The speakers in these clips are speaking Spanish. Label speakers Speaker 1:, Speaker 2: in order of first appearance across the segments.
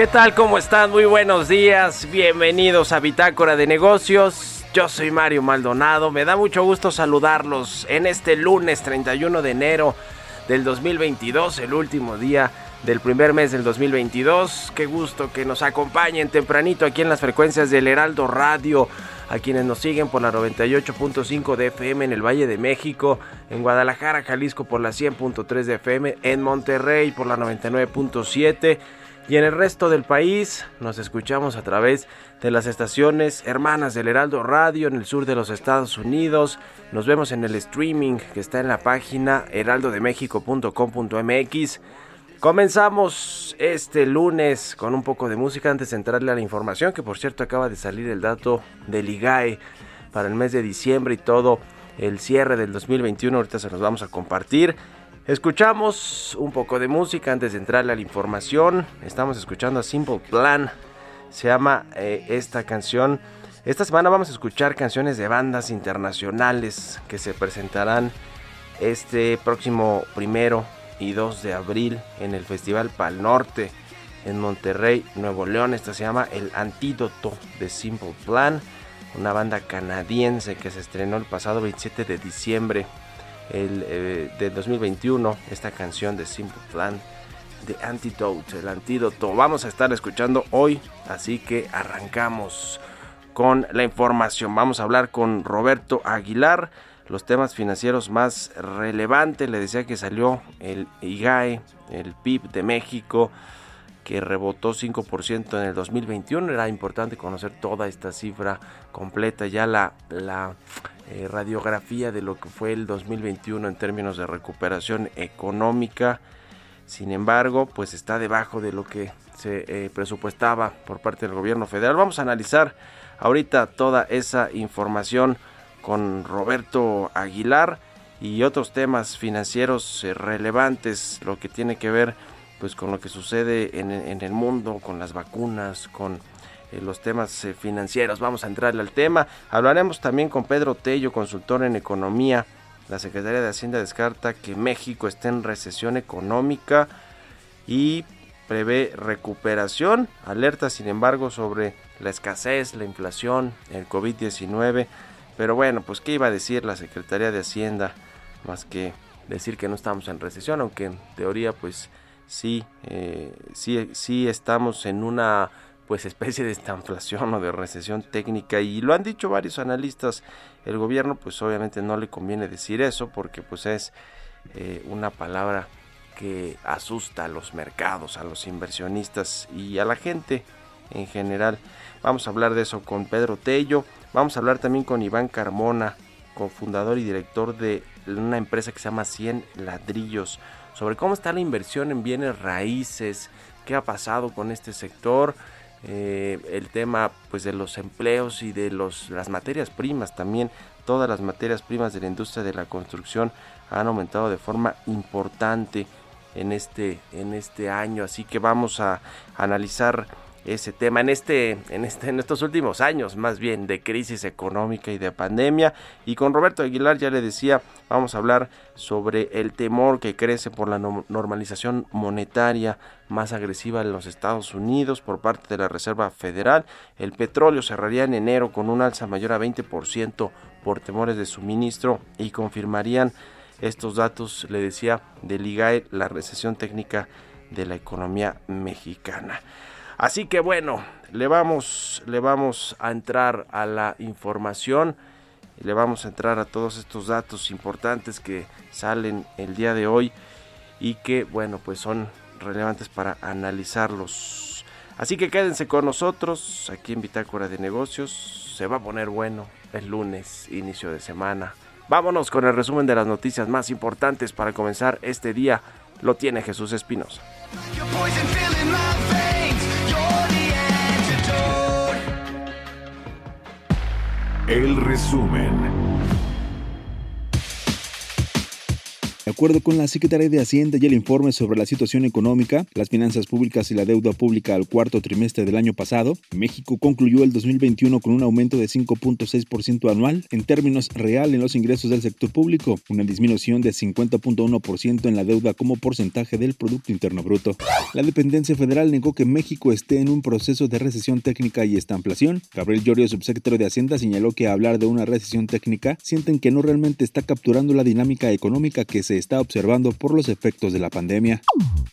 Speaker 1: ¿Qué tal? ¿Cómo están? Muy buenos días. Bienvenidos a Bitácora de Negocios. Yo soy Mario Maldonado. Me da mucho gusto saludarlos en este lunes 31 de enero del 2022, el último día del primer mes del 2022. Qué gusto que nos acompañen tempranito aquí en las frecuencias del Heraldo Radio. A quienes nos siguen por la 98.5 de FM en el Valle de México, en Guadalajara, Jalisco por la 100.3 de FM, en Monterrey por la 99.7 y en el resto del país nos escuchamos a través de las estaciones hermanas del Heraldo Radio en el sur de los Estados Unidos. Nos vemos en el streaming que está en la página heraldodemexico.com.mx. Comenzamos este lunes con un poco de música antes de entrarle a la información, que por cierto acaba de salir el dato del IGAE para el mes de diciembre y todo el cierre del 2021. Ahorita se los vamos a compartir. Escuchamos un poco de música antes de entrarle a la información. Estamos escuchando a Simple Plan. Se llama eh, esta canción. Esta semana vamos a escuchar canciones de bandas internacionales que se presentarán este próximo primero y 2 de abril en el Festival Pal Norte en Monterrey, Nuevo León. Esta se llama El Antídoto de Simple Plan, una banda canadiense que se estrenó el pasado 27 de diciembre el, eh, de 2021. Esta canción de Simple Plan, The Antidote, el antídoto. Vamos a estar escuchando hoy, así que arrancamos con la información. Vamos a hablar con Roberto Aguilar los temas financieros más relevantes. Le decía que salió el IGAE, el PIB de México, que rebotó 5% en el 2021. Era importante conocer toda esta cifra completa, ya la, eh, radiografía de lo que fue el 2021 en términos de recuperación económica. Sin embargo, pues está debajo de lo que se eh, presupuestaba por parte del gobierno federal. Vamos a analizar ahorita toda esa información con Roberto Aguilar y otros temas financieros relevantes, lo que tiene que ver pues con lo que sucede en, el mundo, con las vacunas, con eh, los temas eh, financieros. Vamos a entrarle al tema. Hablaremos también con Pedro Tello, consultor en economía. La Secretaría de Hacienda descarta que México esté en recesión económica y prevé recuperación. Alerta, sin embargo, sobre la escasez, la inflación, el COVID-19. Pero bueno, pues qué iba a decir la Secretaría de Hacienda más que decir que no estamos en recesión, aunque en teoría pues sí, eh, sí, sí estamos en una pues especie de estanflación o de recesión técnica y lo han dicho varios analistas. El gobierno pues obviamente no le conviene decir eso porque pues es eh, una palabra que asusta a los mercados a los inversionistas y a la gente en general. Vamos a hablar de eso con Pedro Tello. Vamos a hablar también con Iván Carmona cofundador y director de una empresa que se llama 100 ladrillos sobre cómo está la inversión en bienes raíces, qué ha pasado con este sector, eh, el tema pues de los empleos y de los, las materias primas también, todas las materias primas de la industria de la construcción han aumentado de forma importante en este, en este año, así que vamos a analizar ese tema en este, en este, en estos últimos años, más bien de crisis económica y de pandemia. Y con Roberto Aguilar ya le decía, vamos a hablar sobre el temor que crece por la normalización monetaria más agresiva en los Estados Unidos por parte de la Reserva Federal. El petróleo cerraría en enero con un alza mayor a 20% por temores de suministro y confirmarían estos datos, le decía, del IGAE, la recesión técnica de la economía mexicana. Así que bueno, le vamos, le vamos a entrar a la información, le vamos a entrar a todos estos datos importantes que salen el día de hoy y que bueno, pues son relevantes para analizarlos. Así que quédense con nosotros aquí en Bitácora de Negocios. Se va a poner bueno el lunes, inicio de semana. Vámonos con el resumen de las noticias más importantes para comenzar este día. Lo tiene Jesús Espinosa.
Speaker 2: El resumen.
Speaker 3: De acuerdo con la Secretaría de Hacienda y el informe sobre la situación económica, las finanzas públicas y la deuda pública al cuarto trimestre del año pasado, México concluyó el 2021 con un aumento de 5.6% anual en términos real en los ingresos del sector público, una disminución de 50.1% en la deuda como porcentaje del Producto Interno Bruto. La dependencia federal negó que México esté en un proceso de recesión técnica y estanflación. Gabriel Llorio, subsecretario de Hacienda, señaló que hablar de una recesión técnica sienten que no realmente está capturando la dinámica económica que se está observando por los efectos de la pandemia.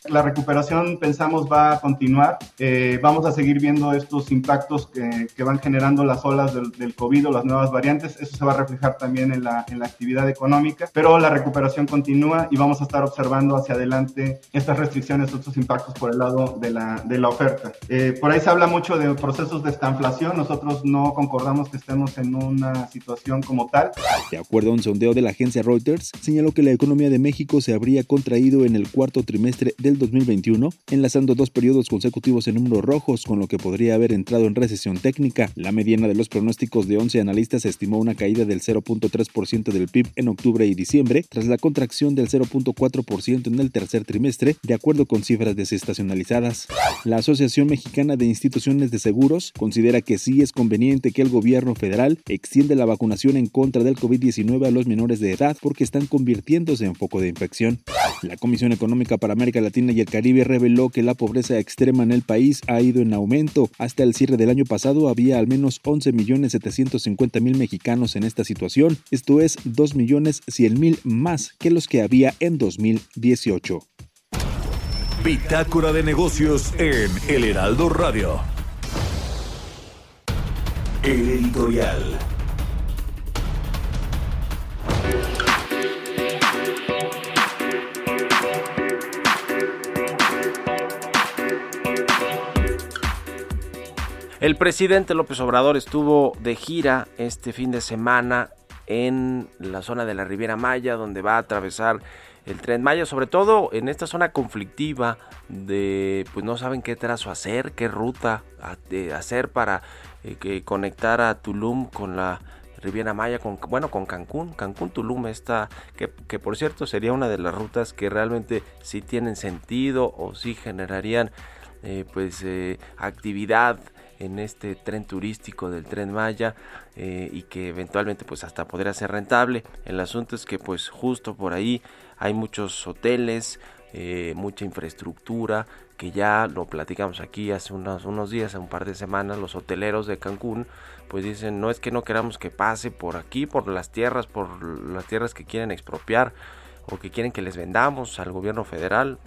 Speaker 4: La recuperación pensamos va a continuar. Eh, vamos a seguir viendo estos impactos que, que van generando las olas del, del, COVID o las nuevas variantes. Eso se va a reflejar también en la, en la actividad económica, pero la recuperación continúa y vamos a estar observando hacia adelante estas restricciones, estos impactos por el lado de la, de la oferta. Eh, por ahí se habla mucho de procesos de estanflación. Nosotros no concordamos que estemos en una situación como tal.
Speaker 3: De acuerdo a un sondeo de la agencia Reuters, señaló que la economía de México se habría contraído en el cuarto trimestre del 2021, enlazando dos periodos consecutivos en números rojos, con lo que podría haber entrado en recesión técnica. La mediana de los pronósticos de 11 analistas estimó una caída del 0.3% del PIB en octubre y diciembre, tras la contracción del 0.4% en el tercer trimestre, de acuerdo con cifras desestacionalizadas. La Asociación Mexicana de Instituciones de Seguros considera que sí es conveniente que el gobierno federal extienda la vacunación en contra del COVID-19 a los menores de edad porque están convirtiéndose en foco de infección. La Comisión Económica para América Latina y el Caribe reveló que la pobreza extrema en el país ha ido en aumento. Hasta el cierre del año pasado había al menos 11.750.000 mexicanos en esta situación, esto es 2.100.000 más que los que había en 2018.
Speaker 2: Bitácora de negocios en El Heraldo Radio. El editorial.
Speaker 1: El presidente López Obrador estuvo de gira este fin de semana en la zona de la Riviera Maya, donde va a atravesar el tren Maya, sobre todo en esta zona conflictiva de pues no saben qué trazo hacer, qué ruta hacer para eh, que conectar a Tulum con la Riviera Maya, con, bueno, con Cancún, Cancún Tulum está, que, por cierto sería una de las rutas que realmente sí tienen sentido o sí generarían eh, pues eh, actividad en este tren turístico del tren Maya eh, y que eventualmente pues hasta podría ser rentable. El asunto es que pues justo por ahí hay muchos hoteles, eh, mucha infraestructura que ya lo platicamos aquí hace unos, unos días, un par de semanas, los hoteleros de Cancún pues dicen no es que no queramos que pase por aquí, por las tierras, por las tierras que quieren expropiar o que quieren que les vendamos al gobierno federal,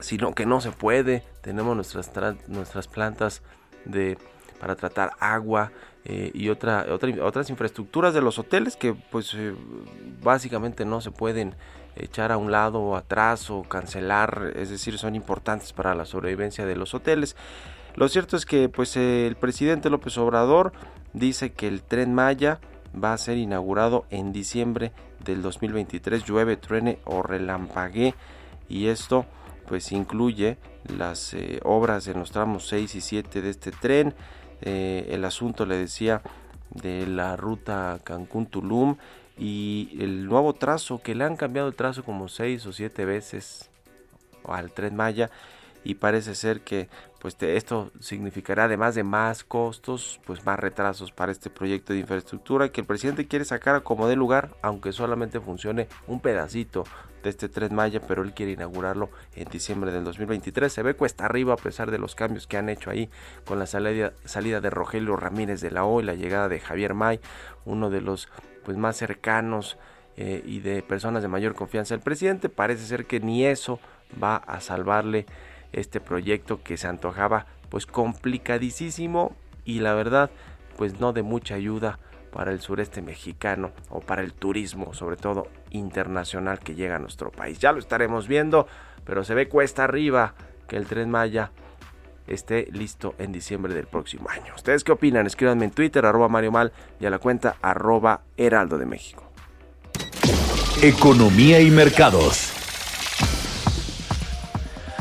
Speaker 1: sino que no se puede, tenemos nuestras, nuestras plantas de, para tratar agua eh, y otra, otras infraestructuras de los hoteles que pues eh, básicamente no se pueden echar a un lado o atrás o cancelar, es decir, son importantes para la sobrevivencia de los hoteles. Lo cierto es que pues el presidente López Obrador dice que el tren Maya va a ser inaugurado en diciembre del 2023, llueve, truene o relampaguee y esto pues incluye las eh, obras en los tramos 6 y 7 de este tren, eh, el asunto le decía de la ruta Cancún-Tulum y el nuevo trazo que le han cambiado el trazo como 6 o 7 veces al tren Maya y parece ser que pues esto significará además de más costos, pues más retrasos para este proyecto de infraestructura que el presidente quiere sacar como de lugar, aunque solamente funcione un pedacito de este tren Maya, pero él quiere inaugurarlo en diciembre del 2023. Se ve cuesta arriba a pesar de los cambios que han hecho ahí con la salida, de Rogelio Ramírez de la O y la llegada de Javier May, uno de los pues más cercanos eh, y de personas de mayor confianza del presidente. Parece ser que ni eso va a salvarle este proyecto que se antojaba pues complicadísimo y la verdad pues no de mucha ayuda para el sureste mexicano o para el turismo, sobre todo internacional que llega a nuestro país. Ya lo estaremos viendo, pero se ve cuesta arriba que el tren Maya esté listo en diciembre del próximo año. ¿Ustedes qué opinan? Escríbanme en Twitter, arroba Mario Mal y a la cuenta arroba Heraldo de México.
Speaker 2: Economía y mercados.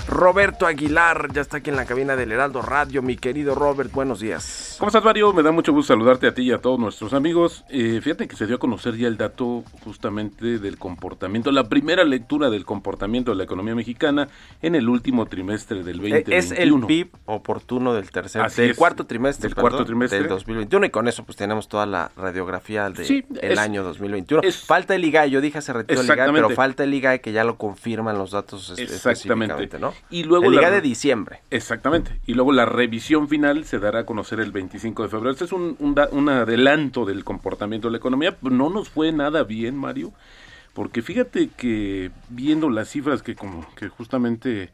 Speaker 1: Roberto Aguilar ya está aquí en la cabina del Heraldo Radio. Mi querido Robert, buenos días.
Speaker 5: ¿Cómo estás, Mario? Me da mucho gusto saludarte a ti y a todos nuestros amigos. Eh, fíjate que se dio a conocer ya el dato justamente del comportamiento, la primera lectura del comportamiento de la economía mexicana en el último trimestre del 2021.
Speaker 1: Eh, es el PIB oportuno del tercer, del cuarto trimestre,
Speaker 5: del cuarto trimestre
Speaker 1: del 2021 y con eso pues tenemos toda la radiografía del el año 2021. falta el IGAE, yo dije hace ratito el IGAE, pero falta el IGAE que ya lo confirman los datos específicamente, ¿no?
Speaker 5: Y luego
Speaker 1: el la, de diciembre.
Speaker 5: Exactamente. Y luego la revisión final se dará a conocer el 25 de febrero. Este es un, un, adelanto del comportamiento de la economía. No nos fue nada bien, Mario, porque fíjate que viendo las cifras que, como, que justamente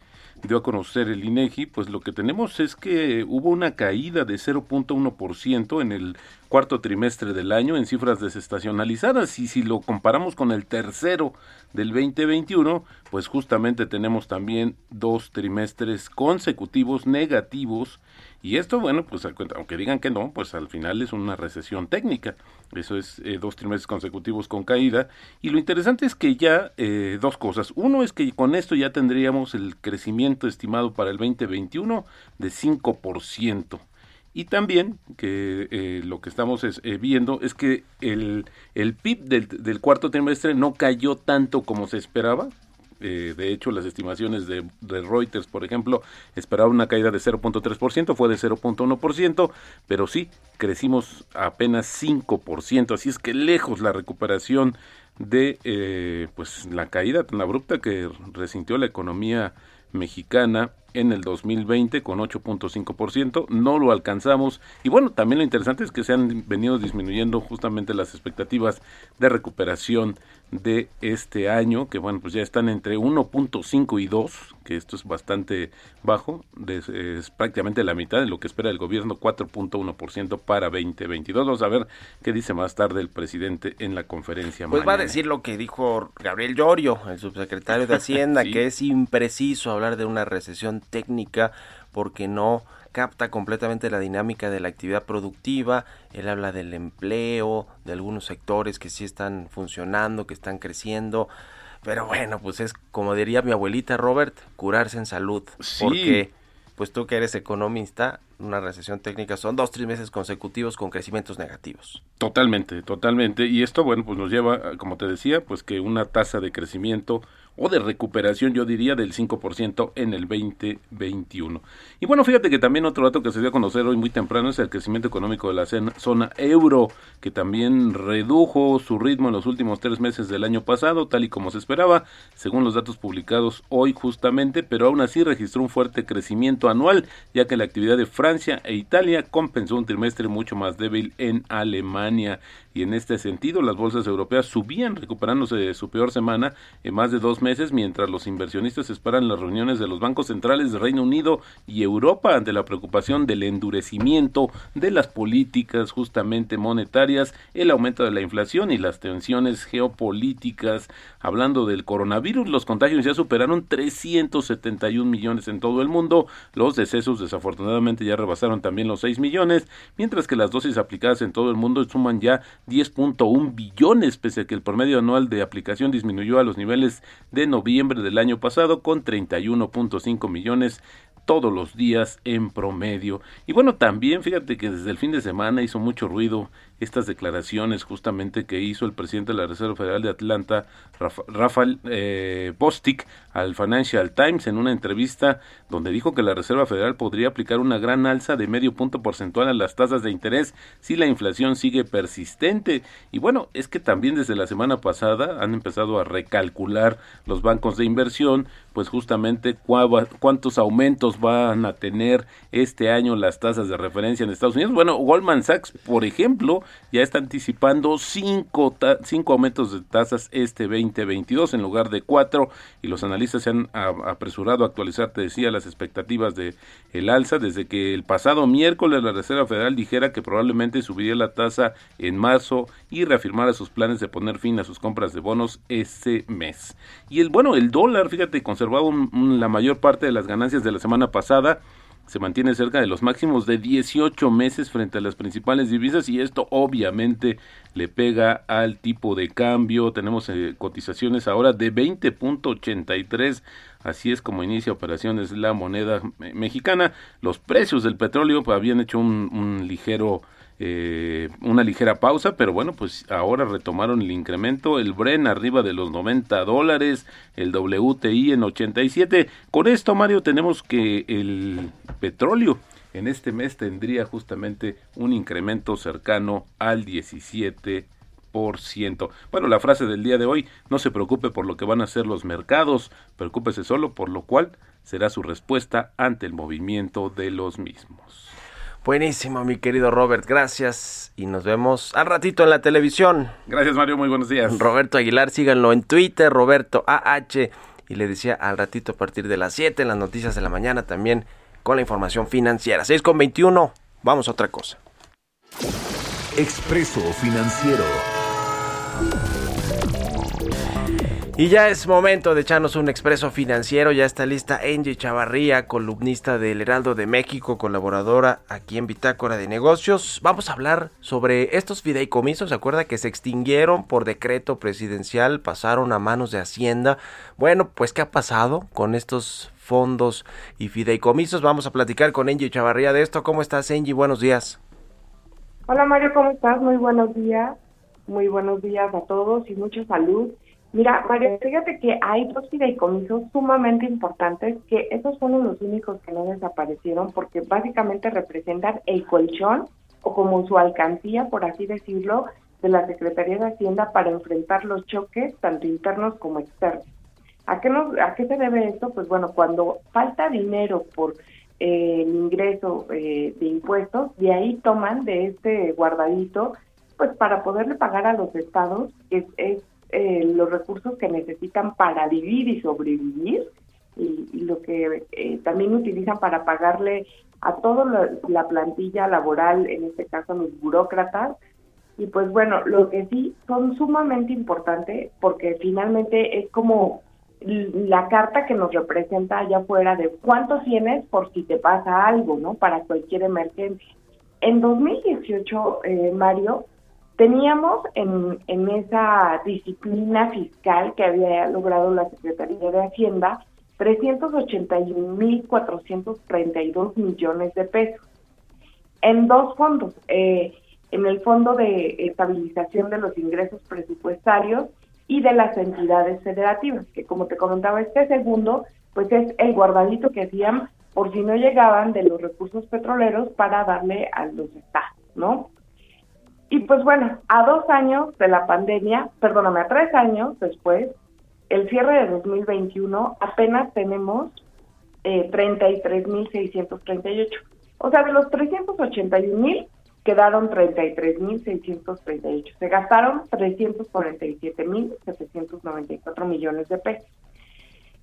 Speaker 5: dio a conocer el INEGI, pues lo que tenemos es que hubo una caída de 0.1% en el cuarto trimestre del año en cifras desestacionalizadas y si lo comparamos con el tercero del 2021, pues justamente tenemos también dos trimestres consecutivos negativos y esto, bueno, pues aunque digan que no, pues al final es una recesión técnica. Eso es eh, dos trimestres consecutivos con caída. Y lo interesante es que ya eh, dos cosas. Uno es que con esto ya tendríamos el crecimiento estimado para el 2021 de 5%. Y también que eh, lo que estamos viendo es que el, el PIB del, del, cuarto trimestre no cayó tanto como se esperaba, eh, de hecho, las estimaciones de, Reuters, por ejemplo, esperaban una caída de 0.3%, fue de 0.1%, pero sí, crecimos apenas 5%, así es que lejos la recuperación de eh, pues la caída tan abrupta que resintió la economía mexicana en el 2020 con 8.5%, no lo alcanzamos. Y bueno, también lo interesante es que se han venido disminuyendo justamente las expectativas de recuperación de este año, que bueno, pues ya están entre 1.5 y 2, que esto es bastante bajo, es prácticamente la mitad de lo que espera el gobierno, 4.1% para 2022. Vamos a ver qué dice más tarde el presidente en la conferencia.
Speaker 1: Pues va a decir lo que dijo Gabriel Llorio, el subsecretario de Hacienda, que es impreciso hablar de una recesión técnica porque no capta completamente la dinámica de la actividad productiva, él habla del empleo, de algunos sectores que sí están funcionando, que están creciendo, pero bueno, pues es como diría mi abuelita Robert, curarse en salud,
Speaker 5: Sí.
Speaker 1: porque pues tú que eres economista, una recesión técnica son dos, tres meses consecutivos con crecimientos negativos.
Speaker 5: Totalmente, totalmente. Y esto, bueno, pues nos lleva, como te decía, pues que una tasa de crecimiento o de recuperación, yo diría, del 5% en el 2021. Y bueno, fíjate que también otro dato que se dio a conocer hoy muy temprano es el crecimiento económico de la zona euro, que también redujo su ritmo en los últimos tres meses del año pasado, tal y como se esperaba, según los datos publicados hoy justamente, pero aún así registró un fuerte crecimiento anual, ya que la actividad de Francia e Italia compensó un trimestre mucho más débil en Alemania. Y en este sentido, las bolsas europeas subían, recuperándose de su peor semana en más de dos meses, mientras los inversionistas esperan las reuniones de los bancos centrales de Reino Unido y Europa ante la preocupación del endurecimiento de las políticas justamente monetarias, el aumento de la inflación y las tensiones geopolíticas. Hablando del coronavirus, los contagios ya superaron 371 millones en todo el mundo, los decesos desafortunadamente ya rebasaron también los 6 millones, mientras que las dosis aplicadas en todo el mundo suman ya 10.1 billones, pese a que el promedio anual de aplicación disminuyó a los niveles de noviembre del año pasado con 31.5 millones todos los días en promedio. Y bueno, también fíjate que desde el fin de semana hizo mucho ruido estas declaraciones justamente que hizo el presidente de la Reserva Federal de Atlanta, Rafa- Rafael eh, Bostic, al Financial Times en una entrevista donde dijo que la Reserva Federal podría aplicar una gran alza de medio punto porcentual a las tasas de interés si la inflación sigue persistente. Y bueno, es que también desde la semana pasada han empezado a recalcular los bancos de inversión, pues justamente cuántos aumentos van a tener este año las tasas de referencia en Estados Unidos. Bueno, Goldman Sachs, por ejemplo, ya está anticipando cinco, cinco aumentos de tasas este 2022 en lugar de cuatro y los analistas se han apresurado a actualizar, te decía, las expectativas de el alza desde que el pasado miércoles la Reserva Federal dijera que probablemente subiría la tasa en marzo y reafirmara sus planes de poner fin a sus compras de bonos ese mes. Y el bueno, el dólar, fíjate, un- la mayor parte de las ganancias de la semana pasada se mantiene cerca de los máximos de 18 meses frente a las principales divisas y esto obviamente le pega al tipo de cambio. Tenemos eh, cotizaciones ahora de 20.83, así es como inicia operaciones la moneda me- mexicana. Los precios del petróleo pues, habían hecho un, un ligero eh, una ligera pausa, pero bueno, pues ahora retomaron el incremento, el Bren arriba de los 90 dólares, el WTI en 87. Con esto, Mario, tenemos que el petróleo en este mes tendría justamente un incremento cercano al 17%. Bueno, la frase del día de hoy, no se preocupe por lo que van a hacer los mercados, preocúpese solo por lo cual será su respuesta ante el movimiento de los mismos.
Speaker 1: Buenísimo, mi querido Robert, gracias y nos vemos al ratito en la televisión.
Speaker 5: Gracias, Mario, muy buenos días.
Speaker 1: Roberto Aguilar, síganlo en Twitter, Roberto AH. Y le decía al ratito a partir de las 7 en las noticias de la mañana también con la información financiera. 6 con 21, vamos a otra cosa.
Speaker 2: Expreso Financiero.
Speaker 1: Y ya es momento de echarnos un expreso financiero. Ya está lista Angie Chavarría, columnista del Heraldo de México, colaboradora aquí en Bitácora de Negocios. Vamos a hablar sobre estos fideicomisos. ¿Se acuerda que se extinguieron por decreto presidencial? Pasaron a manos de Hacienda. Bueno, pues ¿qué ha pasado con estos fondos y fideicomisos? Vamos a platicar con Angie Chavarría de esto. ¿Cómo estás, Angie? Buenos días.
Speaker 6: Hola Mario, ¿cómo estás? Muy buenos días. Muy buenos días a todos y mucha salud. Mira, Mario, fíjate que hay dos fideicomisos sumamente importantes que esos fueron los únicos que no desaparecieron porque básicamente representan el colchón o como su alcancía, por así decirlo, de la Secretaría de Hacienda para enfrentar los choques tanto internos como externos. ¿A qué, nos, ¿A qué se debe esto? Pues bueno, cuando falta dinero por eh, el ingreso eh, de impuestos, de ahí toman de este guardadito, pues para poderle pagar a los estados, que es, es eh, los recursos que necesitan para vivir y sobrevivir, y, y lo que eh, también utilizan para pagarle a toda la, la plantilla laboral, en este caso a los burócratas, y pues bueno, lo que sí son sumamente importantes porque finalmente es como la carta que nos representa allá afuera de cuántos tienes por si te pasa algo, ¿no? Para cualquier emergencia. En 2018, eh, Mario, teníamos en, esa disciplina fiscal que había logrado la Secretaría de Hacienda 381.432 millones de pesos en dos fondos, eh, en el Fondo de Estabilización de los Ingresos Presupuestarios y de las entidades federativas, que como te comentaba, este segundo, pues es el guardadito que hacían por si no llegaban de los recursos petroleros para darle a los estados, ¿no? Y pues bueno, a dos años de la pandemia, perdóname, a tres años después, el cierre de 2021, apenas tenemos eh, 33.638. O sea, de los 381.000, quedaron 33.638. Se gastaron 347.794 millones de pesos.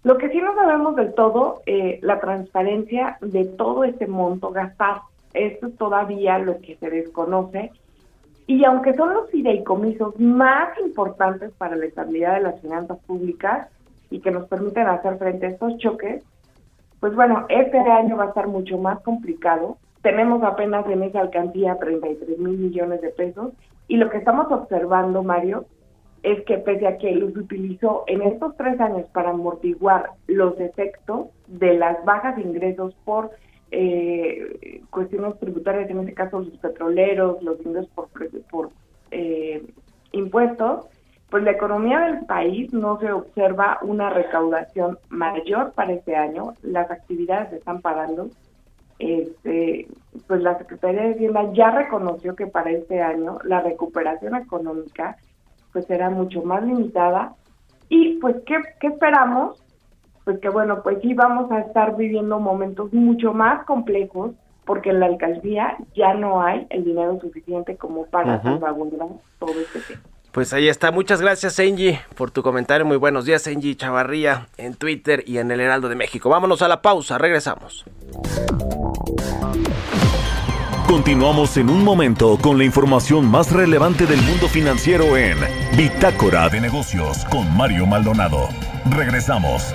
Speaker 6: Lo que sí no sabemos del todo, eh, la transparencia de todo este monto gastado. Esto es todavía lo que se desconoce. Y aunque son los fideicomisos más importantes para la estabilidad de las finanzas públicas y que nos permiten hacer frente a estos choques, pues bueno, este año va a estar mucho más complicado. Tenemos apenas en esa alcaldía 33 mil millones de pesos. Y lo que estamos observando, Mario, es que pese a que los utilizó en estos tres años para amortiguar los efectos de las bajas de ingresos por eh, cuestiones tributarias, en este caso los petroleros, los ingresos por, por eh, impuestos, pues la economía del país no se observa una recaudación mayor para este año, las actividades se están pagando, este, pues la Secretaría de Hacienda ya reconoció que para este año la recuperación económica pues será mucho más limitada. Y pues ¿qué, qué esperamos? Pues que bueno, pues sí vamos a estar viviendo momentos mucho más complejos porque en la alcaldía ya no hay el dinero suficiente como para salvaguardar todo este tema.
Speaker 1: Pues ahí está. Muchas gracias, Angie, por tu comentario. Muy buenos días, Angie Chavarría, en Twitter y en el Heraldo de México. Vámonos a la pausa, regresamos.
Speaker 2: Continuamos en un momento con la información más relevante del mundo financiero en Bitácora de Negocios con Mario Maldonado. Regresamos.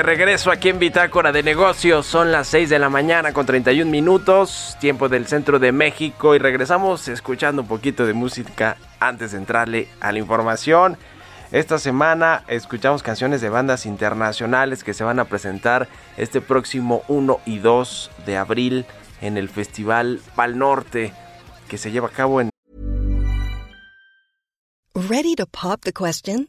Speaker 1: De regreso aquí en Bitácora de Negocios. Son las 6 de la mañana con 31 minutos, tiempo del centro de México. Y regresamos escuchando un poquito de música antes de entrarle a la información. Esta semana escuchamos canciones de bandas internacionales que se van a presentar este próximo 1 y 2 de abril en el Festival Pal Norte que se lleva a cabo en.
Speaker 7: Ready to pop the question?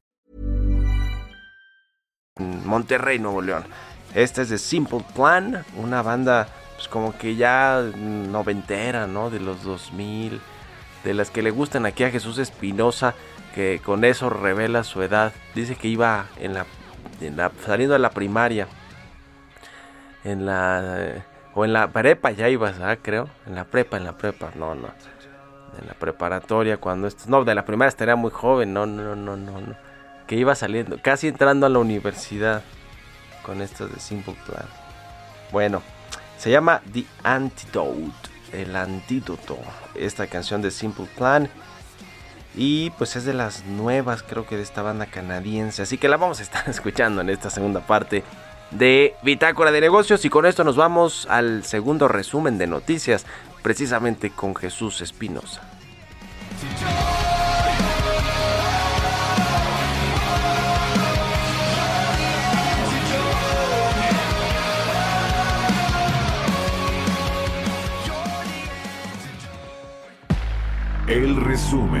Speaker 1: Monterrey, Nuevo León. Esta es de Simple Plan, una banda pues como que ya noventera, ¿no? De los 2000. de las que le gustan aquí a Jesús Espinosa, que con eso revela su edad. Dice que iba en la, en la saliendo de la primaria, en la o en la prepa ya ibas, ¿ah? creo, en la prepa, en la prepa, no, no, en la preparatoria cuando esto, no, de la primaria estaría muy joven, no, no, no, no, no, que iba saliendo, casi entrando a la universidad con esto de Simple Plan. Bueno, se llama The Antidote, el antídoto, esta canción de Simple Plan. Y pues es de las nuevas, creo que de esta banda canadiense. Así que la vamos a estar escuchando en esta segunda parte de Bitácora de Negocios. Y con esto nos vamos al segundo resumen de noticias, precisamente con Jesús Espinosa.
Speaker 2: El resumen.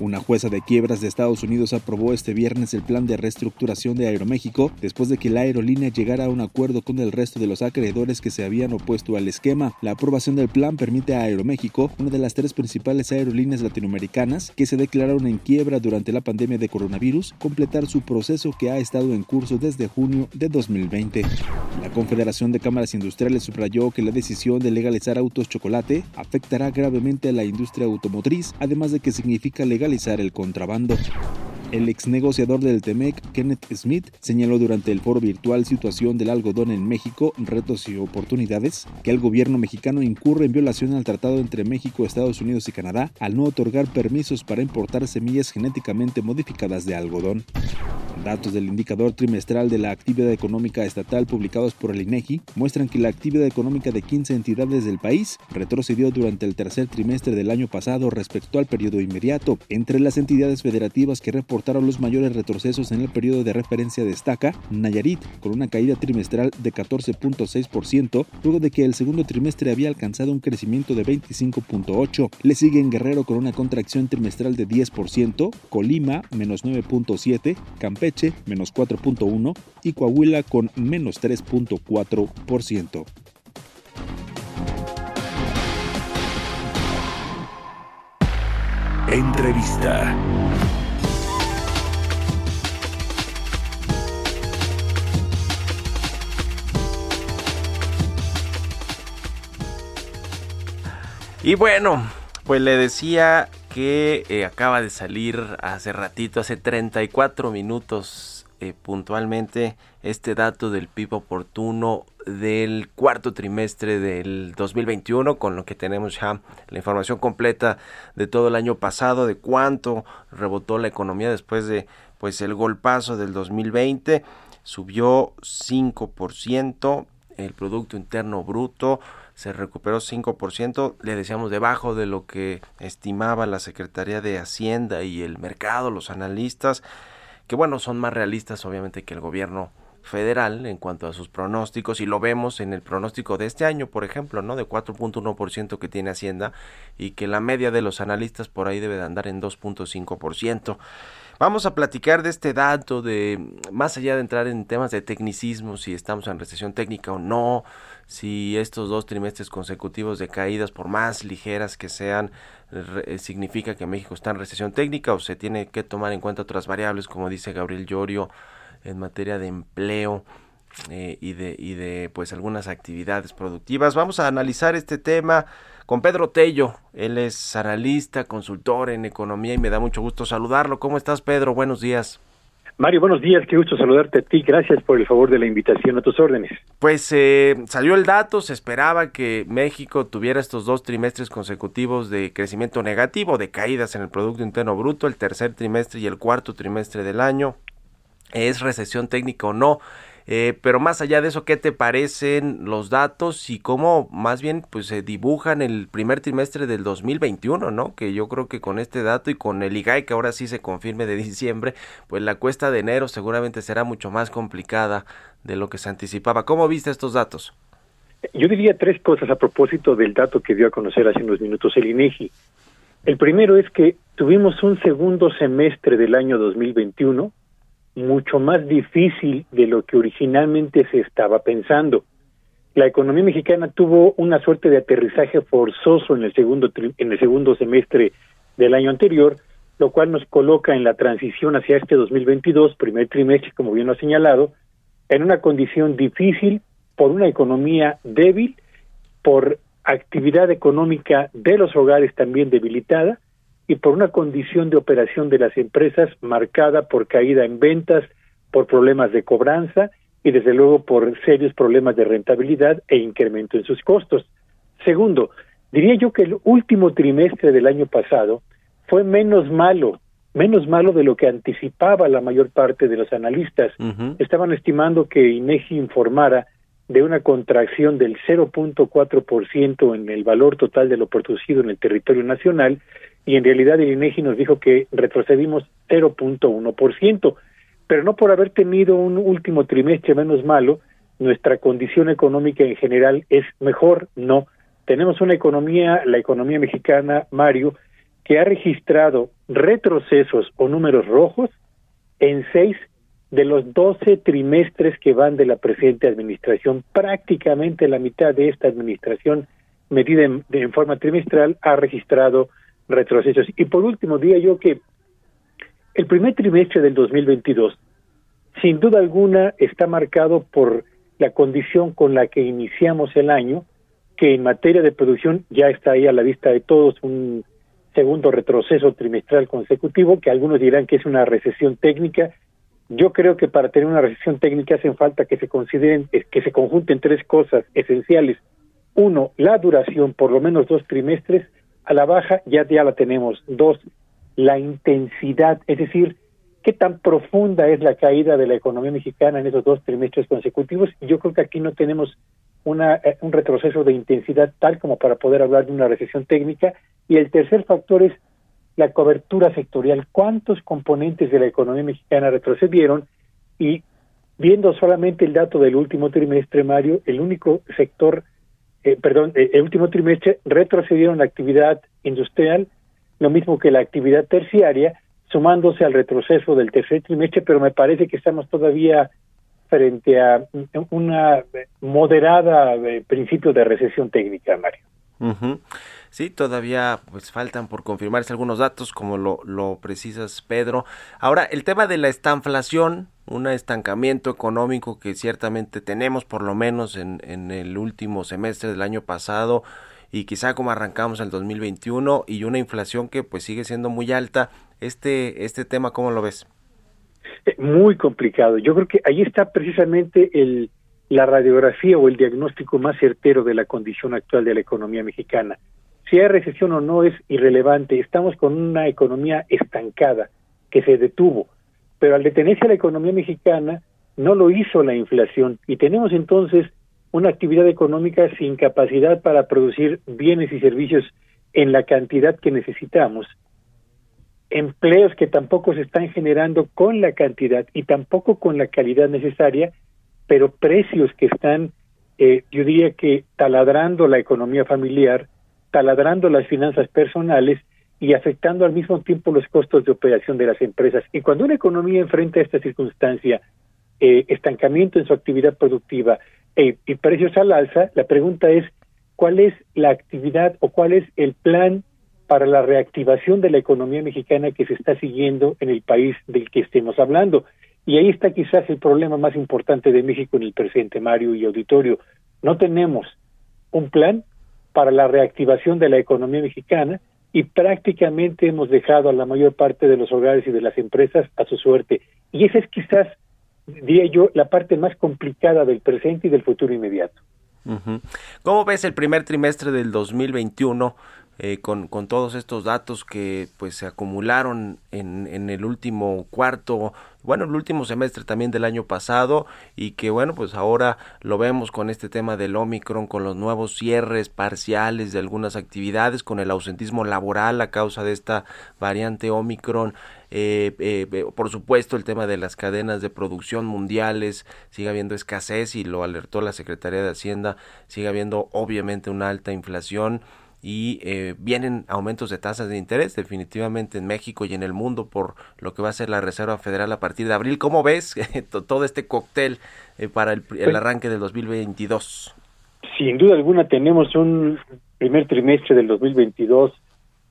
Speaker 3: Una jueza de quiebras de Estados Unidos aprobó este viernes el plan de reestructuración de Aeroméxico después de que la aerolínea llegara a un acuerdo con el resto de los acreedores que se habían opuesto al esquema. La aprobación del plan permite a Aeroméxico, una de las tres principales aerolíneas latinoamericanas que se declararon en quiebra durante la pandemia de coronavirus, completar su proceso que ha estado en curso desde junio de 2020. La Confederación de Cámaras Industriales subrayó que la decisión de legalizar autos chocolate afectará gravemente a la industria automotriz, además de que significa legalizar el contrabando. El ex negociador del TEMEC, Kenneth Smith, señaló durante el foro virtual Situación del algodón en México, retos y oportunidades, que el gobierno mexicano incurre en violación al tratado entre México, Estados Unidos y Canadá al no otorgar permisos para importar semillas genéticamente modificadas de algodón. Datos del indicador trimestral de la actividad económica estatal publicados por el INEGI muestran que la actividad económica de 15 entidades del país retrocedió durante el tercer trimestre del año pasado respecto al periodo inmediato. Entre las entidades federativas que reportaron los mayores retrocesos en el periodo de referencia destaca Nayarit, con una caída trimestral de 14.6%, luego de que el segundo trimestre había alcanzado un crecimiento de 25.8%. Le siguen Guerrero con una contracción trimestral de 10%, Colima menos 9.7%, Campeche menos 4.1% y Coahuila con menos 3.4%.
Speaker 2: Entrevista.
Speaker 1: Y bueno, pues le decía que eh, acaba de salir hace ratito, hace 34 minutos eh, puntualmente, este dato del PIB oportuno del cuarto trimestre del 2021, con lo que tenemos ya la información completa de todo el año pasado, de cuánto rebotó la economía después de pues el golpazo del 2020, subió 5%, el Producto Interno Bruto se recuperó 5%, le decíamos debajo de lo que estimaba la Secretaría de Hacienda y el mercado, los analistas, que bueno, son más realistas obviamente que el gobierno federal en cuanto a sus pronósticos y lo vemos en el pronóstico de este año, por ejemplo, ¿no? de 4.1% que tiene Hacienda y que la media de los analistas por ahí debe de andar en 2.5%. Vamos a platicar de este dato de más allá de entrar en temas de tecnicismo, si estamos en recesión técnica o no, si estos dos trimestres consecutivos de caídas, por más ligeras que sean, eh, significa que México está en recesión técnica o se tiene que tomar en cuenta otras variables, como dice Gabriel Llorio, en materia de empleo. Eh, y de y de pues algunas actividades productivas. Vamos a analizar este tema con Pedro Tello. Él es analista consultor en economía y me da mucho gusto saludarlo. Cómo estás Pedro buenos días
Speaker 8: Mario, buenos días, qué gusto saludarte a ti, gracias por el favor de la invitación a tus órdenes.
Speaker 1: Pues eh, salió el dato, se esperaba que México tuviera estos dos trimestres consecutivos de crecimiento negativo, de caídas en el Producto Interno Bruto, el tercer trimestre y el cuarto trimestre del año. ¿Es recesión técnica o no? Eh, pero más allá de eso, ¿qué te parecen los datos y cómo más bien pues se dibujan el primer trimestre del 2021, ¿no? Que yo creo que con este dato y con el IGAI que ahora sí se confirme de diciembre, pues la cuesta de enero seguramente será mucho más complicada de lo que se anticipaba. ¿Cómo viste estos datos?
Speaker 8: Yo diría tres cosas a propósito del dato que dio a conocer hace unos minutos el INEGI. El primero es que tuvimos un segundo semestre del año 2021 mucho más difícil de lo que originalmente se estaba pensando. la economía mexicana tuvo una suerte de aterrizaje forzoso en el segundo en el segundo semestre del año anterior, lo cual nos coloca en la transición hacia este 2022, primer trimestre, como bien lo ha señalado, en una condición difícil por una economía débil, por actividad económica de los hogares también debilitada y por una condición de operación de las empresas marcada por caída en ventas, por problemas de cobranza y desde luego por serios problemas de rentabilidad e incremento en sus costos. Segundo, diría yo que el último trimestre del año pasado fue menos malo, menos malo de lo que anticipaba la mayor parte de los analistas. Estaban estimando que INEGI informara de una contracción del 0.4% en el valor total de lo producido en el territorio nacional y en realidad el INEGI nos dijo que retrocedimos 0.1%, pero no por haber tenido un último trimestre menos malo, nuestra condición económica en general es mejor, no. Tenemos una economía, la economía mexicana, Mario, que ha registrado retrocesos o números rojos en seis de los doce trimestres que van de la presente administración. Prácticamente la mitad de esta administración, medida en, en forma trimestral, ha registrado retrocesos. Y por último, diría yo que el primer trimestre del 2022, sin duda alguna, está marcado por la condición con la que iniciamos el año, que en materia de producción ya está ahí a la vista de todos un segundo retroceso trimestral consecutivo, que algunos dirán que es una recesión técnica. Yo creo que para tener una recesión técnica hacen falta que se consideren, que se conjunten tres cosas esenciales. Uno, la duración, por lo menos dos trimestres, a la baja ya, ya la tenemos. Dos, la intensidad, es decir, qué tan profunda es la caída de la economía mexicana en esos dos trimestres consecutivos. Yo creo que aquí no tenemos una, eh, un retroceso de intensidad tal como para poder hablar de una recesión técnica. Y el tercer factor es la cobertura sectorial. ¿Cuántos componentes de la economía mexicana retrocedieron? Y viendo solamente el dato del último trimestre, Mario, el único sector, eh, perdón, eh, el último trimestre retrocedieron la actividad industrial, lo mismo que la actividad terciaria, sumándose al retroceso del tercer trimestre, pero me parece que estamos todavía frente a una moderada eh, principio de recesión técnica, Mario.
Speaker 1: Sí, todavía pues faltan por confirmarse algunos datos, como lo, lo precisas, Pedro. Ahora, el tema de la estanflación, un estancamiento económico que ciertamente tenemos, por lo menos en, en el último semestre del año pasado, y quizá como arrancamos el 2021, y una inflación que pues sigue siendo muy alta. Este, este tema, ¿cómo lo ves?
Speaker 8: Eh, muy complicado. Yo creo que ahí está precisamente el, la radiografía o el diagnóstico más certero de la condición actual de la economía mexicana. Si hay recesión o no es irrelevante. Estamos con una economía estancada que se detuvo, pero al detenerse la economía mexicana no lo hizo la inflación. Y tenemos entonces una actividad económica sin capacidad para producir bienes y servicios en la cantidad que necesitamos. Empleos que tampoco se están generando con la cantidad y tampoco con la calidad necesaria, pero precios que están, eh, yo diría que taladrando la economía familiar, taladrando las finanzas personales y afectando al mismo tiempo los costos de operación de las empresas. Y cuando una economía enfrenta esta circunstancia, eh, estancamiento en su actividad productiva eh, y precios al alza, la pregunta es, ¿cuál es la actividad o cuál es el plan para la reactivación de la economía mexicana que se está siguiendo en el país del que estemos hablando. Y ahí está quizás el problema más importante de México en el presente, Mario y auditorio. No tenemos un plan para la reactivación de la economía mexicana y prácticamente hemos dejado a la mayor parte de los hogares y de las empresas a su suerte. Y esa es quizás, diría yo, la parte más complicada del presente y del futuro inmediato.
Speaker 1: ¿Cómo ves el primer trimestre del 2021 eh, con, con, todos estos datos que pues se acumularon en, en, el último cuarto, bueno, el último semestre también del año pasado y que bueno, pues ahora lo vemos con este tema del Omicron, con los nuevos cierres parciales de algunas actividades, con el ausentismo laboral a causa de esta variante Omicron. Eh, eh, eh por supuesto el tema de las cadenas de producción mundiales sigue habiendo escasez y lo alertó la Secretaría de Hacienda sigue habiendo obviamente una alta inflación y eh, vienen aumentos de tasas de interés definitivamente en México y en el mundo por lo que va a ser la Reserva Federal a partir de abril. ¿Cómo ves todo este cóctel eh, para el, el, pues arranque del 2022?
Speaker 8: sin duda alguna tenemos un primer trimestre del 2022,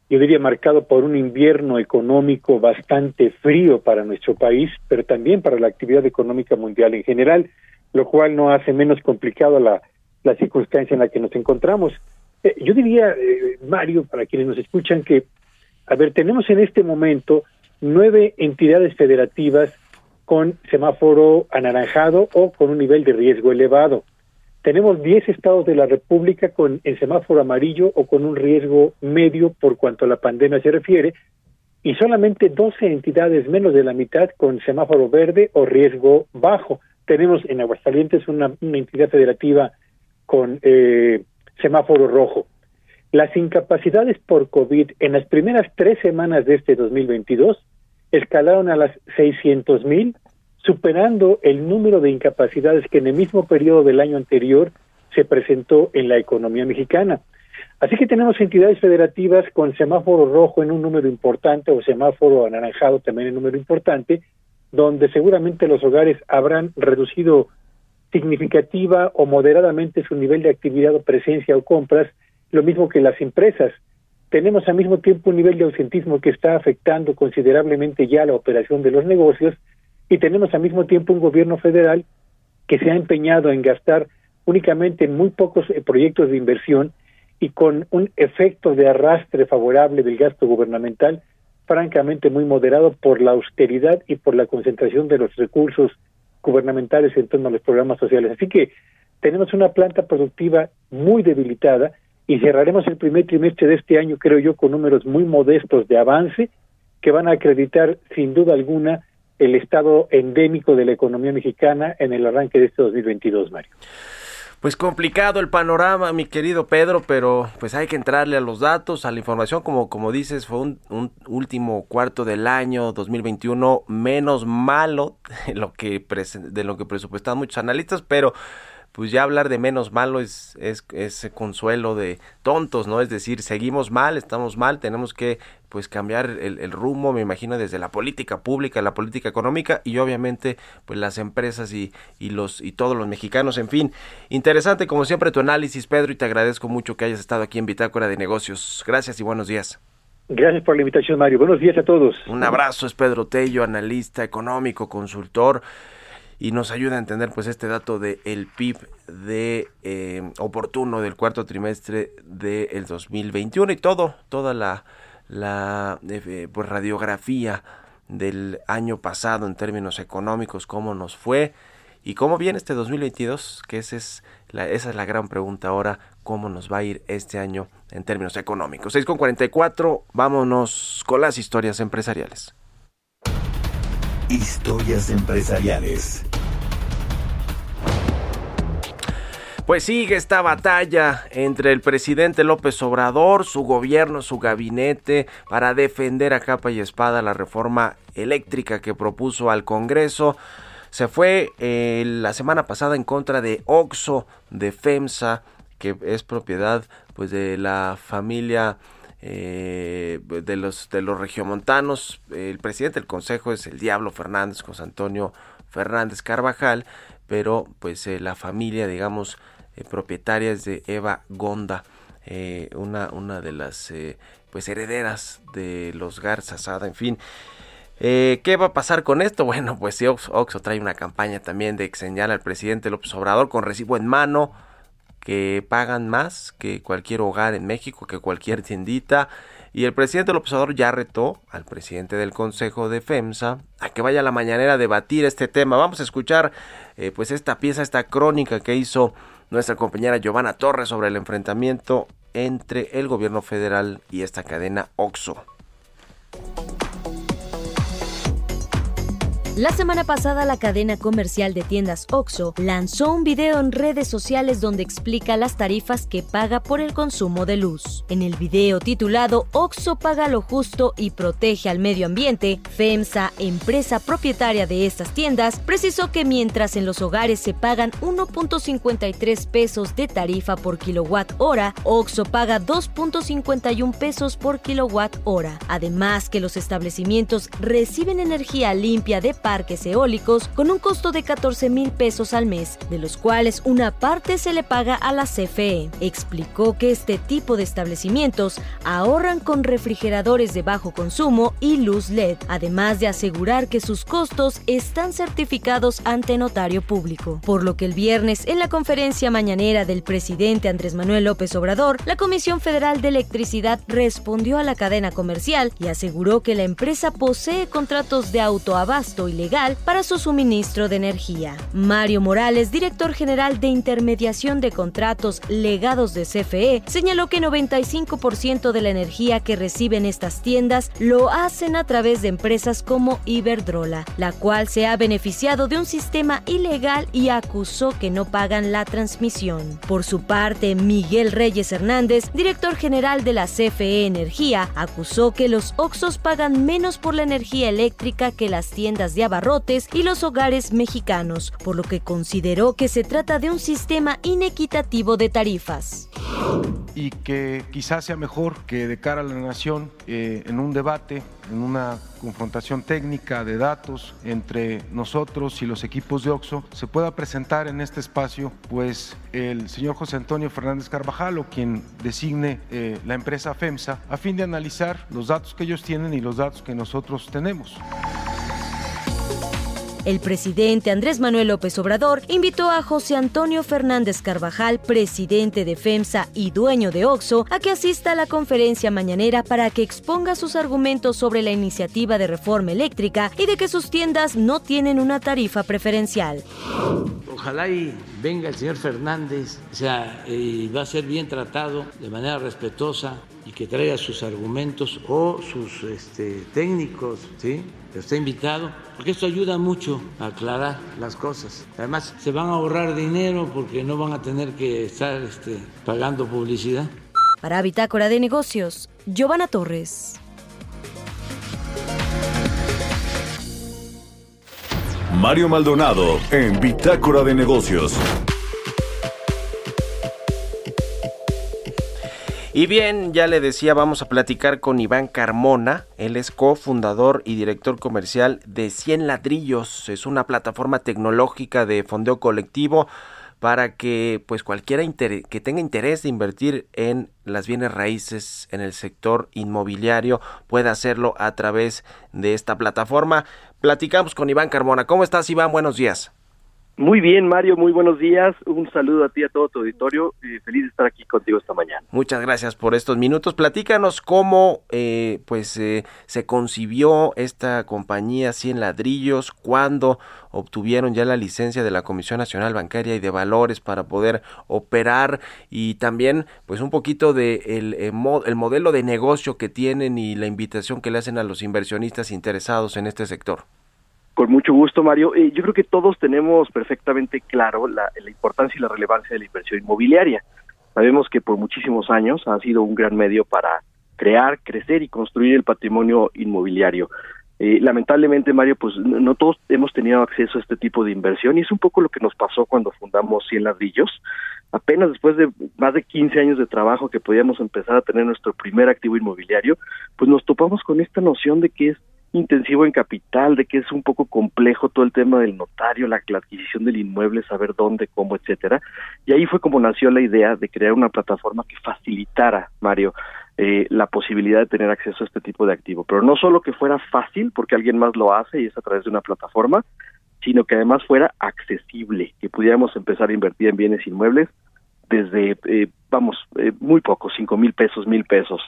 Speaker 8: yo diría marcado por un invierno económico bastante frío para nuestro país, pero también para la actividad económica mundial en general, lo cual no hace menos complicado la, la circunstancia en la que nos encontramos. Eh, yo diría, eh, Mario, para quienes nos escuchan, que, a ver, tenemos en este momento nueve entidades federativas con semáforo anaranjado o con un nivel de riesgo elevado. Tenemos 10 estados de la República con el semáforo amarillo o con un riesgo medio por cuanto a la pandemia se refiere, y solamente 12 entidades, menos de la mitad, con semáforo verde o riesgo bajo. Tenemos en Aguascalientes una, una entidad federativa con eh, semáforo rojo. Las incapacidades por COVID en las primeras tres semanas de este 2022 escalaron a las 600 mil, superando el número de incapacidades que en el mismo periodo del año anterior se presentó en la economía mexicana. Así que tenemos entidades federativas con semáforo rojo en un número importante o semáforo anaranjado también en un número importante, donde seguramente los hogares habrán reducido significativa o moderadamente su nivel de actividad o presencia o compras, lo mismo que las empresas. Tenemos al mismo tiempo un nivel de ausentismo que está afectando considerablemente ya la operación de los negocios y tenemos al mismo tiempo un gobierno federal que se ha empeñado en gastar únicamente en muy pocos eh, proyectos de inversión y con un efecto de arrastre favorable del gasto gubernamental francamente muy moderado por la austeridad y por la concentración de los recursos gubernamentales en torno a los programas sociales. Así que tenemos una planta productiva muy debilitada y cerraremos el primer trimestre de este año, creo yo, con números muy modestos de avance que van a acreditar sin duda alguna el estado endémico de la economía mexicana en el arranque de este 2022, Mario.
Speaker 1: Pues complicado el panorama, mi querido Pedro, pero pues hay que entrarle a los datos, a la información, como, como dices, fue un, un último cuarto del año 2021 menos malo de lo que, de lo que presupuestaban muchos analistas, pero pues ya hablar de menos malo es, es, es, consuelo de tontos, ¿no? Es decir, seguimos mal, estamos mal, tenemos que pues cambiar el, el, rumbo, me imagino, desde la política pública, la política económica y obviamente pues las empresas y, y los y todos los mexicanos, en fin. Interesante como siempre tu análisis, Pedro, y te agradezco mucho que hayas estado aquí en Bitácora de Negocios. Gracias y buenos días.
Speaker 8: Gracias por la invitación, Mario. Buenos días a todos.
Speaker 1: Un abrazo, es Pedro Tello, analista económico, consultor y nos ayuda a entender pues este dato de el PIB de eh, oportuno del cuarto trimestre del 2021 y todo toda la la eh, pues radiografía del año pasado en términos económicos cómo nos fue y cómo viene este 2022 que esa es la, esa es la gran pregunta ahora cómo nos va a ir este año en términos económicos. 6 con 44 vámonos con las historias empresariales
Speaker 2: Historias empresariales.
Speaker 1: Pues sigue esta batalla entre el presidente López Obrador, su gobierno, su gabinete, para defender a capa y espada la reforma eléctrica que propuso al Congreso. Se fue eh, la semana pasada en contra de Oxo, de FEMSA, que es propiedad pues de la familia eh, de los de los regiomontanos. El presidente del consejo es el Diablo Fernández, José Antonio Fernández Carvajal, pero pues eh, la familia, digamos, eh, propietaria es de Eva Gonda, eh, una, una de las eh, pues herederas de los Garza Sada, en fin. ¿Qué va a pasar con esto? Bueno, pues si Oxo, Oxo trae una campaña también de que al presidente López Obrador con recibo en mano, que pagan más que cualquier hogar en México, que cualquier tiendita. Y el presidente López Obrador ya retó al presidente del Consejo de FEMSA a que vaya a la mañanera a debatir este tema. Vamos a escuchar eh, pues esta pieza, esta crónica que hizo nuestra compañera Giovanna Torres sobre el enfrentamiento entre el gobierno federal y esta cadena OXO.
Speaker 9: La semana pasada la cadena comercial de tiendas OXO lanzó un video en redes sociales donde explica las tarifas que paga por el consumo de luz. En el video titulado OXO paga lo justo y protege al medio ambiente, FEMSA, empresa propietaria de estas tiendas, precisó que mientras en los hogares se pagan 1.53 pesos de tarifa por kilowatt hora, OXO paga 2.51 pesos por kilowatt hora. Además que los establecimientos reciben energía limpia de parques eólicos con un costo de 14 mil pesos al mes, de los cuales una parte se le paga a la CFE. Explicó que este tipo de establecimientos ahorran con refrigeradores de bajo consumo y luz LED, además de asegurar que sus costos están certificados ante notario público. Por lo que el viernes, en la conferencia mañanera del presidente Andrés Manuel López Obrador, la Comisión Federal de Electricidad respondió a la cadena comercial y aseguró que la empresa posee contratos de autoabasto ilegal para su suministro de energía. Mario Morales, director general de intermediación de contratos legados de CFE, señaló que 95% de la energía que reciben estas tiendas lo hacen a través de empresas como Iberdrola, la cual se ha beneficiado de un sistema ilegal y acusó que no pagan la transmisión. Por su parte, Miguel Reyes Hernández, director general de la CFE Energía, acusó que los Oxos pagan menos por la energía eléctrica que las tiendas de abarrotes y los hogares mexicanos, por lo que consideró que se trata de un sistema inequitativo de tarifas.
Speaker 10: Y que quizás sea mejor que de cara a la nación, eh, en un debate, en una confrontación técnica de datos entre nosotros y los equipos de OXO, se pueda presentar en este espacio pues el señor José Antonio Fernández Carvajal o quien designe eh, la empresa FEMSA a fin de analizar los datos que ellos tienen y los datos que nosotros tenemos.
Speaker 9: El presidente Andrés Manuel López Obrador invitó a José Antonio Fernández Carvajal, presidente de FEMSA y dueño de OXO, a que asista a la conferencia mañanera para que exponga sus argumentos sobre la iniciativa de reforma eléctrica y de que sus tiendas no tienen una tarifa preferencial.
Speaker 11: Ojalá y venga el señor Fernández, o sea, y va a ser bien tratado de manera respetuosa y que traiga sus argumentos o sus este, técnicos, ¿sí? Está invitado, porque esto ayuda mucho a aclarar las cosas. Además, se van a ahorrar dinero porque no van a tener que estar este, pagando publicidad.
Speaker 9: Para Bitácora de Negocios, Giovanna Torres.
Speaker 2: Mario Maldonado en Bitácora de Negocios.
Speaker 1: Y bien, ya le decía, vamos a platicar con Iván Carmona. Él es cofundador y director comercial de 100 Ladrillos. Es una plataforma tecnológica de fondeo colectivo para que pues cualquiera que tenga interés de invertir en las bienes raíces en el sector inmobiliario pueda hacerlo a través de esta plataforma. Platicamos con Iván Carmona. ¿Cómo estás, Iván? Buenos días.
Speaker 12: Muy bien, Mario, muy buenos días. Un saludo a ti, a todo tu auditorio. Eh, feliz de estar aquí contigo esta mañana.
Speaker 1: Muchas gracias por estos minutos. Platícanos cómo eh, pues eh, se concibió esta compañía 100 ladrillos, cuándo obtuvieron ya la licencia de la Comisión Nacional Bancaria y de Valores para poder operar y también pues un poquito de el, el modelo de negocio que tienen y la invitación que le hacen a los inversionistas interesados en este sector.
Speaker 12: Con mucho gusto, Mario. Eh, yo creo que todos tenemos perfectamente claro la, importancia y la relevancia de la inversión inmobiliaria. Sabemos que por muchísimos años ha sido un gran medio para crear, crecer y construir el patrimonio inmobiliario. Eh, lamentablemente, Mario, pues no todos hemos tenido acceso a este tipo de inversión y es un poco lo que nos pasó cuando fundamos Cien Ladrillos. Apenas después de más de 15 años de trabajo que podíamos empezar a tener nuestro primer activo inmobiliario, pues nos topamos con esta noción de que es intensivo en capital, de que es un poco complejo todo el tema del notario, la, adquisición del inmueble, saber dónde, cómo, etcétera. Y ahí fue como nació la idea de crear una plataforma que facilitara, Mario, eh, la posibilidad de tener acceso a este tipo de activo. Pero no solo que fuera fácil, porque alguien más lo hace y es a través de una plataforma, sino que además fuera accesible, que pudiéramos empezar a invertir en bienes inmuebles desde, eh, vamos, eh, muy poco, cinco mil pesos, mil pesos.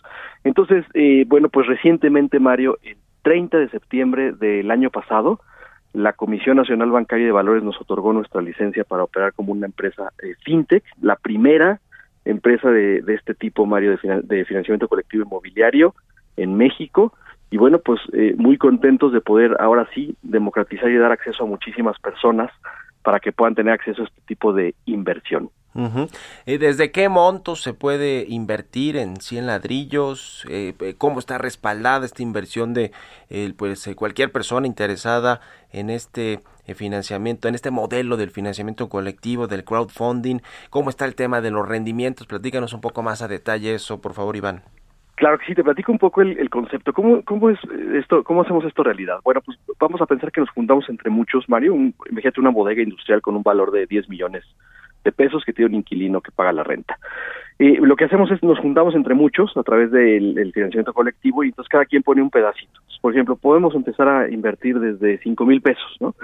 Speaker 12: Entonces, eh, bueno, pues recientemente, Mario, el 30 de septiembre del año pasado, la Comisión Nacional Bancaria de Valores nos otorgó nuestra licencia para operar como una empresa eh, fintech, la primera empresa de, este tipo, Mario, de, de, financiamiento colectivo inmobiliario en México. Y bueno, pues eh, muy contentos de poder ahora sí democratizar y dar acceso a muchísimas personas para que puedan tener acceso a este tipo de inversión.
Speaker 1: Eh, ¿Desde qué monto se puede invertir en 100 ladrillos? Eh, eh, ¿Cómo está respaldada esta inversión de pues, cualquier persona interesada en este financiamiento, en este modelo del financiamiento colectivo, del crowdfunding? ¿Cómo está el tema de los rendimientos? Platícanos un poco más a detalle eso, por favor, Iván.
Speaker 12: Claro que sí, te platico un poco el, concepto. ¿Cómo, ¿Cómo es esto? ¿Cómo hacemos esto realidad? Bueno, pues vamos a pensar que nos juntamos entre muchos, Mario. Un, imagínate una bodega industrial con un valor de 10 millones pesos que tiene un inquilino que paga la renta. Eh, lo que hacemos es nos juntamos entre muchos a través del, del, financiamiento colectivo y entonces cada quien pone un pedacito. Por ejemplo, podemos empezar a invertir desde 5 mil pesos, ¿no?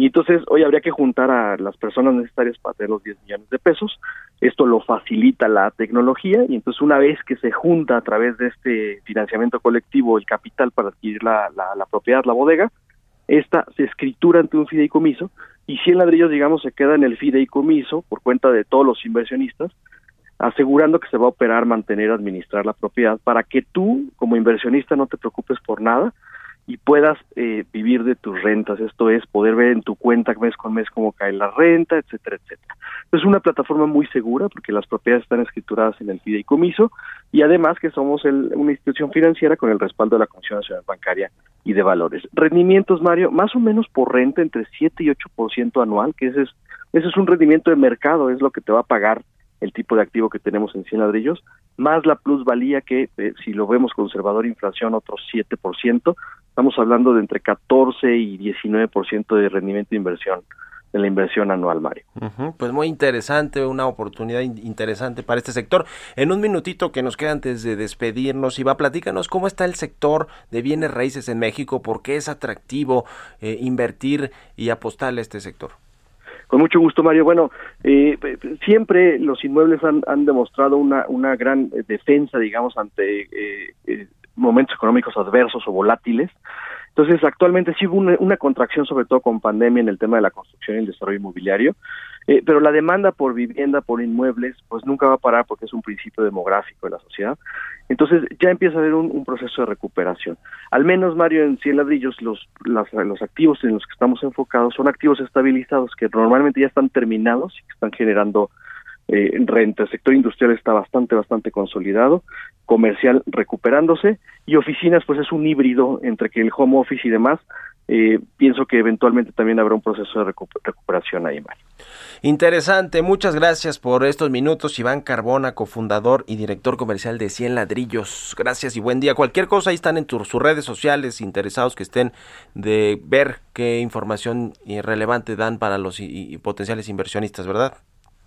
Speaker 12: Y entonces hoy habría que juntar a las personas necesarias para tener los 10 millones de pesos. Esto lo facilita la tecnología y entonces una vez que se junta a través de este financiamiento colectivo el capital para adquirir la, la, la propiedad, la bodega, esta se escritura ante un fideicomiso y 100 ladrillos, digamos, se queda en el fideicomiso por cuenta de todos los inversionistas, asegurando que se va a operar, mantener, administrar la propiedad para que tú, como inversionista, no te preocupes por nada y puedas eh, vivir de tus rentas. Esto es poder ver en tu cuenta mes con mes cómo cae la renta, etcétera, etcétera. Es una plataforma muy segura porque las propiedades están escrituradas en el fideicomiso y además que somos el, una institución financiera con el respaldo de la Comisión Nacional Bancaria y de Valores. Rendimientos, Mario, más o menos por renta entre 7 y 8% anual, que ese es, ese es un rendimiento de mercado, es lo que te va a pagar el tipo de activo que tenemos en 100 ladrillos, más la plusvalía que, eh, si lo vemos conservador, inflación, otro 7%, estamos hablando de entre 14 y 19% de rendimiento de inversión de la inversión anual, Mario.
Speaker 1: Uh -huh, pues muy interesante, una oportunidad in interesante para este sector. En un minutito que nos queda antes de despedirnos, Iba, platícanos cómo está el sector de bienes raíces en México, por qué es atractivo eh, invertir y apostarle a este sector.
Speaker 12: Con mucho gusto, Mario. Bueno, eh, siempre los inmuebles han, han demostrado una, una gran defensa, digamos, ante eh, eh, momentos económicos adversos o volátiles. Entonces, actualmente sí hubo una, contracción, sobre todo con pandemia, en el tema de la construcción y el desarrollo inmobiliario, eh, pero la demanda por vivienda, por inmuebles, pues nunca va a parar porque es un principio demográfico de la sociedad. Entonces, ya empieza a haber un, un proceso de recuperación. Al menos, Mario, en 100 ladrillos, los, las, los activos en los que estamos enfocados son activos estabilizados que normalmente ya están terminados y que están generando eh, renta. El sector industrial está bastante, bastante consolidado, comercial recuperándose y oficinas pues es un híbrido entre que el home office y demás. Eh, pienso que eventualmente también habrá un proceso de recu recuperación ahí, Mario.
Speaker 1: Interesante, muchas gracias por estos minutos, Iván Carbona, cofundador y director comercial de 100 Ladrillos. Gracias y buen día. Cualquier cosa ahí están en tu, sus redes sociales, interesados que estén de ver qué información relevante dan para los y potenciales inversionistas, ¿verdad?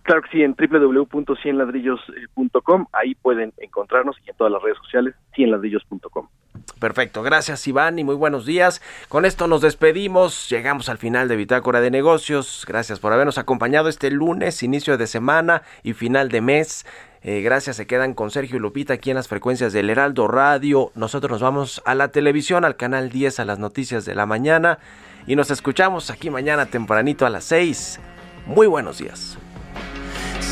Speaker 12: Claro que sí, en www.cienladrillos.com, ahí pueden encontrarnos y en todas las redes sociales, cienladrillos.com.
Speaker 1: Perfecto, gracias Iván y muy buenos días. Con esto nos despedimos, llegamos al final de Bitácora de Negocios. Gracias por habernos acompañado este lunes, inicio de semana y final de mes. Eh, gracias, se quedan con Sergio y Lupita aquí en las frecuencias del Heraldo Radio. Nosotros nos vamos a la televisión, al canal 10, a las noticias de la mañana. Y nos escuchamos aquí mañana tempranito a las 6. Muy buenos días.